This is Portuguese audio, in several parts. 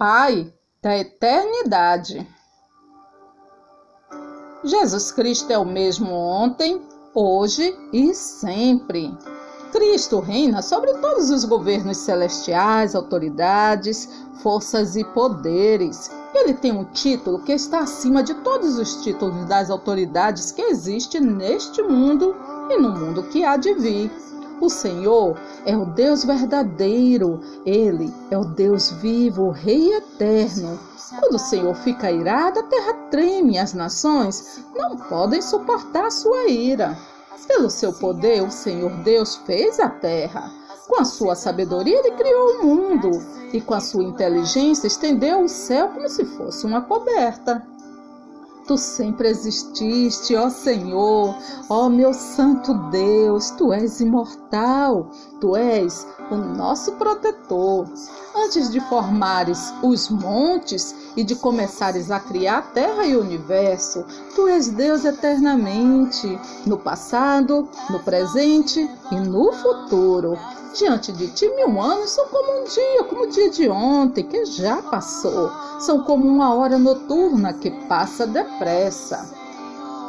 Pai da eternidade. Jesus Cristo é o mesmo ontem, hoje e sempre. Cristo reina sobre todos os governos celestiais, autoridades, forças e poderes. Ele tem um título que está acima de todos os títulos das autoridades que existem neste mundo e no mundo que há de vir. O Senhor é o Deus verdadeiro, ele é o Deus vivo, o Rei eterno. Quando o Senhor fica irado, a terra treme, as nações não podem suportar sua ira. Pelo seu poder, o Senhor Deus fez a terra. Com a sua sabedoria, ele criou o mundo, e com a sua inteligência, estendeu o céu como se fosse uma coberta. Tu sempre exististe, ó Senhor, ó meu santo Deus, tu és imortal, tu és o nosso protetor. Antes de formares os montes e de começares a criar a terra e o universo, tu és Deus eternamente, no passado, no presente e no futuro. Diante de ti, mil anos são como um dia, como o dia de ontem, que já passou. São como uma hora noturna que passa depressa.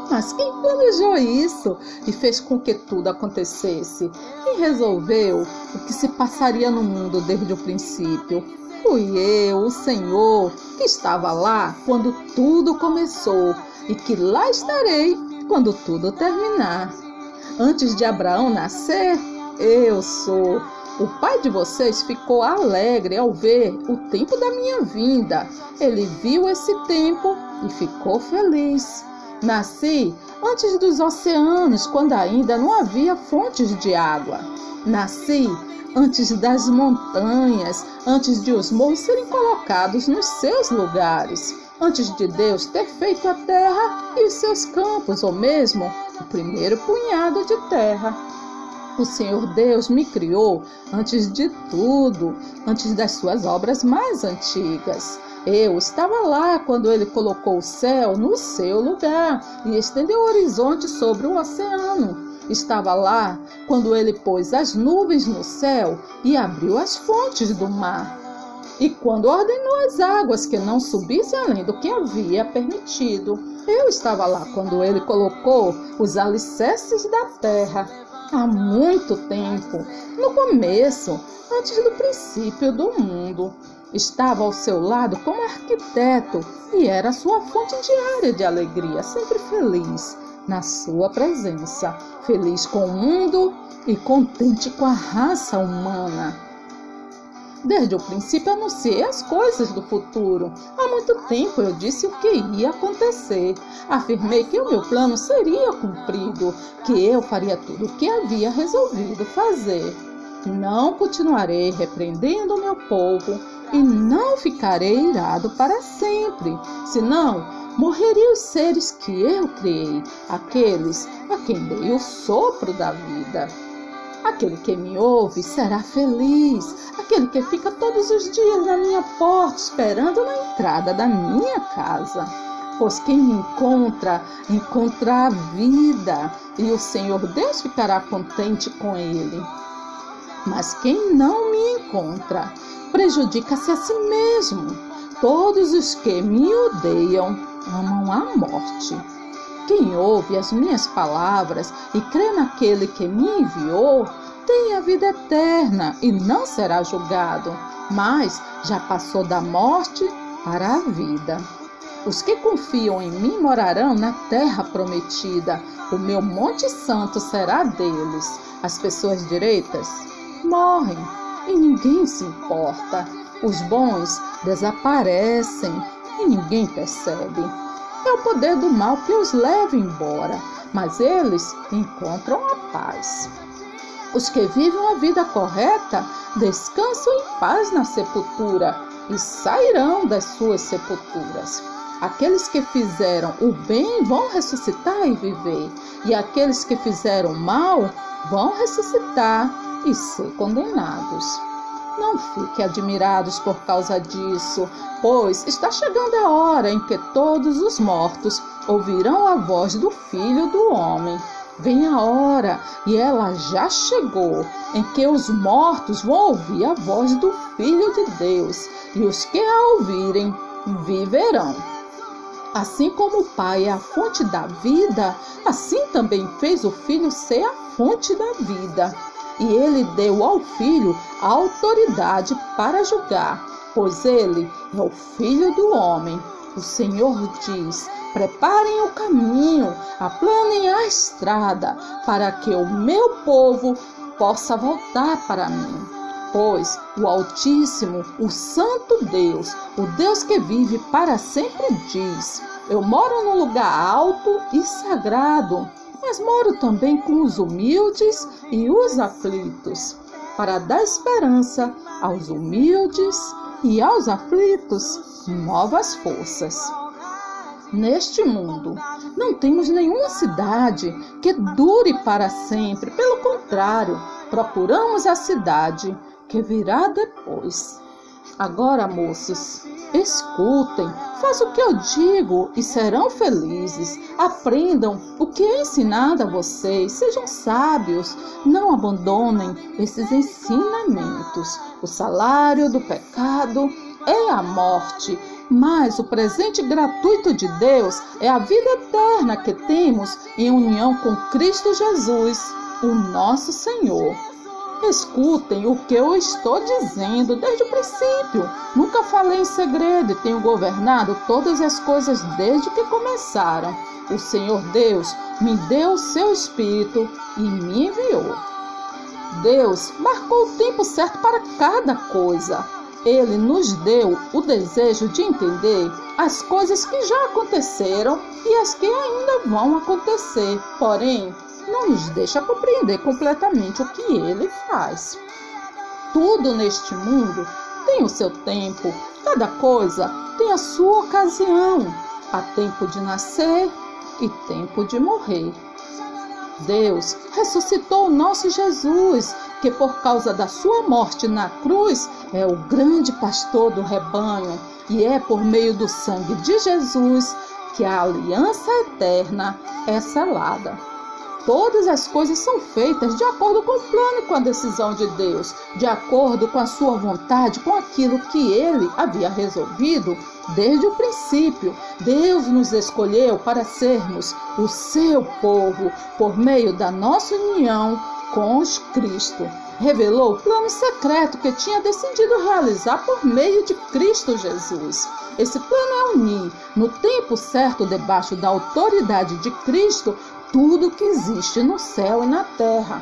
Mas quem planejou isso e fez com que tudo acontecesse? Quem resolveu o que se passaria no mundo desde o princípio? Fui eu, o Senhor, que estava lá quando tudo começou e que lá estarei quando tudo terminar. Antes de Abraão nascer, eu sou. O pai de vocês ficou alegre ao ver o tempo da minha vinda. Ele viu esse tempo e ficou feliz. Nasci antes dos oceanos, quando ainda não havia fontes de água. Nasci antes das montanhas, antes de os morros serem colocados nos seus lugares, antes de Deus ter feito a terra e os seus campos, ou mesmo o primeiro punhado de terra. O Senhor Deus me criou antes de tudo, antes das suas obras mais antigas. Eu estava lá quando ele colocou o céu no seu lugar e estendeu o horizonte sobre o oceano. Estava lá quando ele pôs as nuvens no céu e abriu as fontes do mar. E quando ordenou as águas que não subissem além do que havia permitido. Eu estava lá quando ele colocou os alicerces da terra há muito tempo, no começo, antes do princípio do mundo. Estava ao seu lado como arquiteto e era sua fonte diária de alegria, sempre feliz na sua presença, feliz com o mundo e contente com a raça humana. Desde o princípio anunciei as coisas do futuro. Há muito tempo eu disse o que ia acontecer. Afirmei que o meu plano seria cumprido, que eu faria tudo o que havia resolvido fazer. Não continuarei repreendendo o meu povo e não ficarei irado para sempre, senão morreriam os seres que eu criei, aqueles a quem dei o sopro da vida. Aquele que me ouve será feliz. Aquele que fica todos os dias na minha porta esperando na entrada da minha casa. Pois quem me encontra, encontra a vida, e o Senhor Deus ficará contente com ele. Mas quem não me encontra, prejudica-se a si mesmo. Todos os que me odeiam amam a morte. Quem ouve as minhas palavras e crê naquele que me enviou, tem a vida eterna e não será julgado, mas já passou da morte para a vida. Os que confiam em mim morarão na terra prometida. O meu Monte Santo será deles. As pessoas direitas morrem e ninguém se importa. Os bons desaparecem e ninguém percebe. É o poder do mal que os leva embora, mas eles encontram a paz. Os que vivem a vida correta descansam em paz na sepultura e sairão das suas sepulturas. Aqueles que fizeram o bem vão ressuscitar e viver, e aqueles que fizeram o mal vão ressuscitar e ser condenados. Não fiquem admirados por causa disso, pois está chegando a hora em que todos os mortos ouvirão a voz do Filho do Homem. Vem a hora, e ela já chegou, em que os mortos vão ouvir a voz do Filho de Deus, e os que a ouvirem viverão. Assim como o Pai é a fonte da vida, assim também fez o Filho ser a fonte da vida. E ele deu ao Filho a autoridade para julgar, pois ele é o Filho do homem. O Senhor diz: Preparem o caminho, aplanem a estrada, para que o meu povo possa voltar para mim. Pois o Altíssimo, o Santo Deus, o Deus que vive para sempre, diz: Eu moro num lugar alto e sagrado, mas moro também com os humildes e os aflitos, para dar esperança aos humildes e aos aflitos novas forças. Neste mundo, não temos nenhuma cidade que dure para sempre. Pelo contrário, procuramos a cidade que virá depois. Agora, moços, escutem, façam o que eu digo e serão felizes. Aprendam o que é ensinado a vocês, sejam sábios, não abandonem esses ensinamentos. O salário do pecado é a morte mas o presente gratuito de Deus é a vida eterna que temos em união com Cristo Jesus, o nosso Senhor. Escutem o que eu estou dizendo desde o princípio. Nunca falei em segredo e tenho governado todas as coisas desde que começaram. O Senhor Deus me deu o seu Espírito e me enviou. Deus marcou o tempo certo para cada coisa. Ele nos deu o desejo de entender as coisas que já aconteceram e as que ainda vão acontecer, porém, não nos deixa compreender completamente o que ele faz. Tudo neste mundo tem o seu tempo, cada coisa tem a sua ocasião. Há tempo de nascer e tempo de morrer. Deus ressuscitou o nosso Jesus, que por causa da sua morte na cruz é o grande pastor do rebanho, e é por meio do sangue de Jesus que a aliança eterna é selada. Todas as coisas são feitas de acordo com o plano e com a decisão de Deus, de acordo com a sua vontade, com aquilo que ele havia resolvido desde o princípio. Deus nos escolheu para sermos o seu povo por meio da nossa união com Cristo. Revelou o plano secreto que tinha decidido realizar por meio de Cristo Jesus. Esse plano é unir, no tempo certo, debaixo da autoridade de Cristo, tudo que existe no céu e na terra.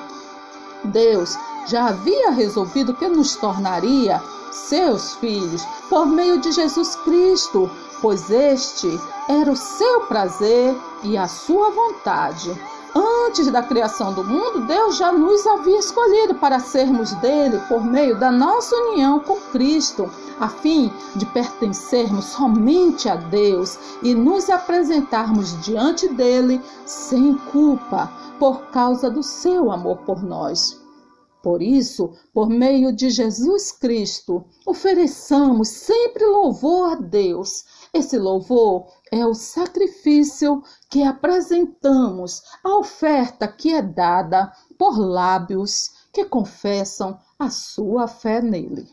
Deus já havia resolvido que nos tornaria seus filhos por meio de Jesus Cristo, pois este era o seu prazer e a sua vontade. Antes da criação do mundo, Deus já nos havia escolhido para sermos dele por meio da nossa união com Cristo, a fim de pertencermos somente a Deus e nos apresentarmos diante dele sem culpa, por causa do seu amor por nós. Por isso, por meio de Jesus Cristo, ofereçamos sempre louvor a Deus esse louvor é o sacrifício que apresentamos, a oferta que é dada por lábios que confessam a sua fé nele.